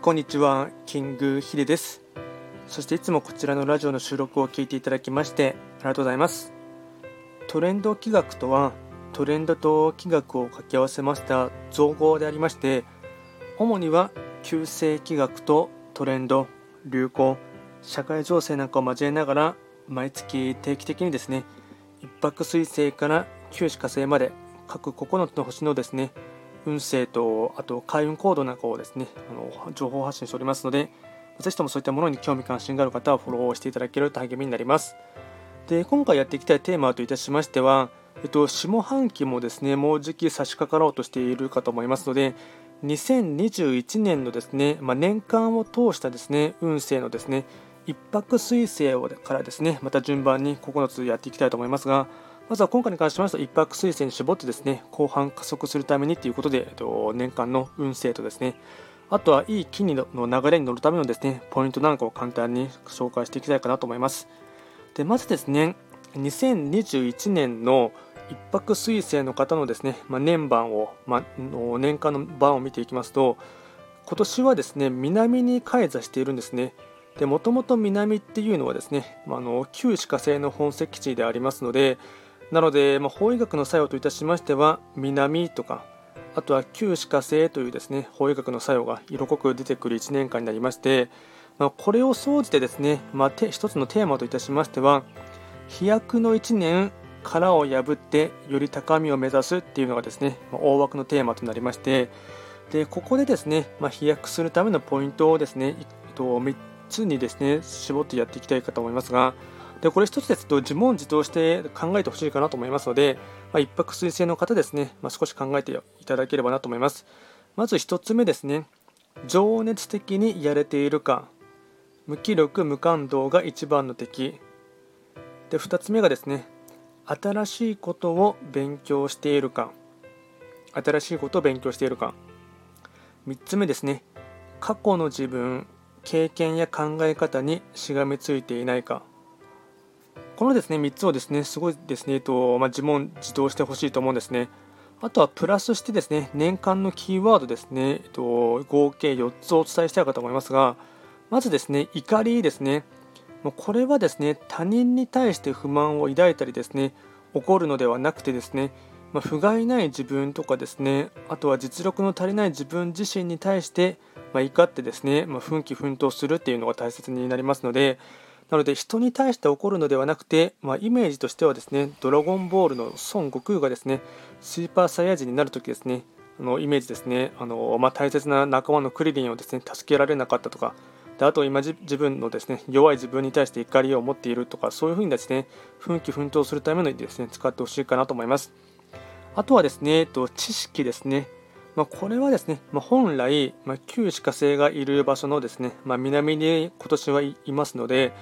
こんにちは、キングヒデです。そしていつもこちらのラジオの収録を聞いていただきましてありがとうございます。トレンド企画とは、トレンドと企画を掛け合わせました造語でありまして、主には旧世企画とトレンド、流行、社会情勢なんかを交えながら毎月定期的にですね、一泊水星から旧歯火星まで各9つの星のですね運勢とあと開運コードなんかをですねあの情報発信しておりますのでぜひともそういったものに興味関心がある方はフォローしていただけると励みになります。で今回やっていきたいテーマといたしましては、えっと、下半期もですねもうじき差し掛かろうとしているかと思いますので2021年のですね、まあ、年間を通したですね運勢のですね一泊水星をからですねまた順番に9つやっていきたいと思いますがまずは今回に関しましては、一泊水星に絞ってですね、後半加速するためにということで、年間の運勢とですね、あとはいい木の流れに乗るためのですね、ポイントなんかを簡単に紹介していきたいかなと思います。で、まずですね、2021年の一泊水星の方のですね、まあ、年番を、まあ、年間の番を見ていきますと、今年はですね、南に開座しているんですね。もともと南っていうのはですね、あの旧歯科星の本石地でありますので、なので、まあ、法医学の作用といたしましては、南とか、あとは旧歯科生というですね、法医学の作用が色濃く出てくる1年間になりまして、まあ、これを総じてですね、まあ、一つのテーマといたしましては、飛躍の1年、殻を破ってより高みを目指すっていうのがですね、まあ、大枠のテーマとなりまして、でここでですね、まあ、飛躍するためのポイントをですね、えっと、3つにですね、絞ってやっていきたいかと思いますが、でこれ一つですと自問自答して考えてほしいかなと思いますので、まあ、一泊水星の方ですね、まあ、少し考えていただければなと思います。まず1つ目ですね、情熱的にやれているか、無気力無感動が一番の敵。で2つ目がですね、新しいことを勉強しているか、新しいことを勉強しているか。3つ目ですね、過去の自分、経験や考え方にしがみついていないか。このですね3つをですねすごいですね、えっとまあ、自問自答してほしいと思うんですね。あとはプラスしてですね年間のキーワードですね、えっと、合計4つお伝えしたいかと思いますが、まずですね怒りですね。もうこれはですね他人に対して不満を抱いたりですね怒るのではなくてですねまあ、不甲斐ない自分とかですねあとは実力の足りない自分自身に対して、まあ、怒ってですね、まあ、奮起奮闘するっていうのが大切になりますので、なので人に対して怒るのではなくて、まあ、イメージとしてはですね、ドラゴンボールの孫悟空がですね、スーパーサイヤ人になるときですね、あのイメージですね、あのまあ、大切な仲間のクリリンをですね助けられなかったとか、であと今自分のですね弱い自分に対して怒りを持っているとか、そういうふうにですね奮起奮闘するためにですね使ってほしいかなと思います。あとはですね、えっと、知識ですね。まあ、これはですね、まあ、本来、まあ、旧歯科星がいる場所のですね、ま南に今年はいますので、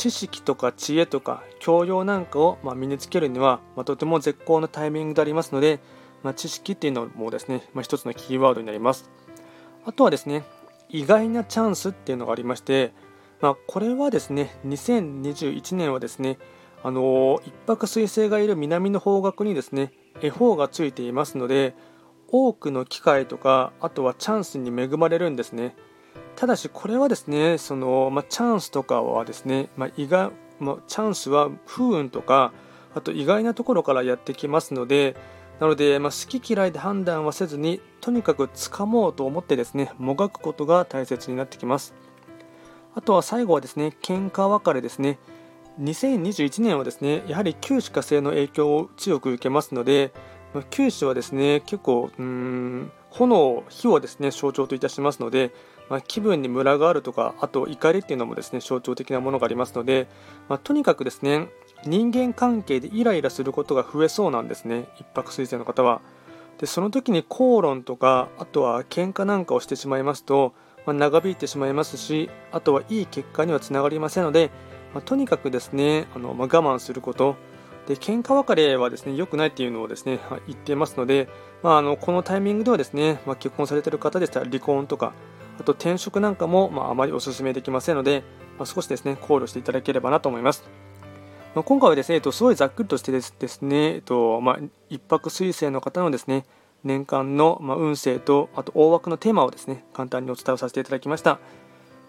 知識とか知恵とか教養なんかをま身につけるには、まとても絶好のタイミングでありますので、ま知識っていうのもですね、まあ、一つのキーワードになります。あとはですね、意外なチャンスっていうのがありまして、まあ、これはですね、2021年はですね、あの一泊水星がいる南の方角にですね、恵方がついていますので、多くの機会とか、あとはチャンスに恵まれるんですね。ただしこれはですねその、まあ、チャンスとかはですね、まあ、意外まあ、チャンスは不運とかあと意外なところからやってきますのでなので、まあ、好き嫌いで判断はせずにとにかく掴もうと思ってですねもがくことが大切になってきます。あとは最後はですね喧嘩別れですね。2021年はですねやはり旧歯科星の影響を強く受けますので、ま、九歯はですね結構うん炎火をですね象徴といたしますのでまあ、気分にムラがあるとかあと怒りっていうのもですね象徴的なものがありますので、まあ、とにかくですね人間関係でイライラすることが増えそうなんですね一泊水星の方は。でその時に口論とかあとは喧嘩なんかをしてしまいますと、まあ、長引いてしまいますしあとはいい結果にはつながりませんので、まとにかくですねあの、ま我慢すること。で喧嘩別れはですね良くないっていうのをですね言っていますので、まあ、あのこのタイミングではですね、ま結婚されている方でしたら離婚とかあと転職なんかも、まあ、あまりお勧めできませんので、まあ、少しですね考慮していただければなと思います。まあ、今回はですね、えっと、すごいざっくりとしてですね、えっとまあ、一泊水星の方のですね年間のま運勢とあと大枠のテーマをですね簡単にお伝えをさせていただきました。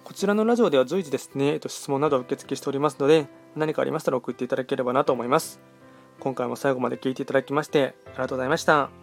こちらのラジオでは随時ですね、えっと、質問などを受付しておりますので何かありましたら送っていただければなと思います。今回も最後まで聞いていただきましてありがとうございました。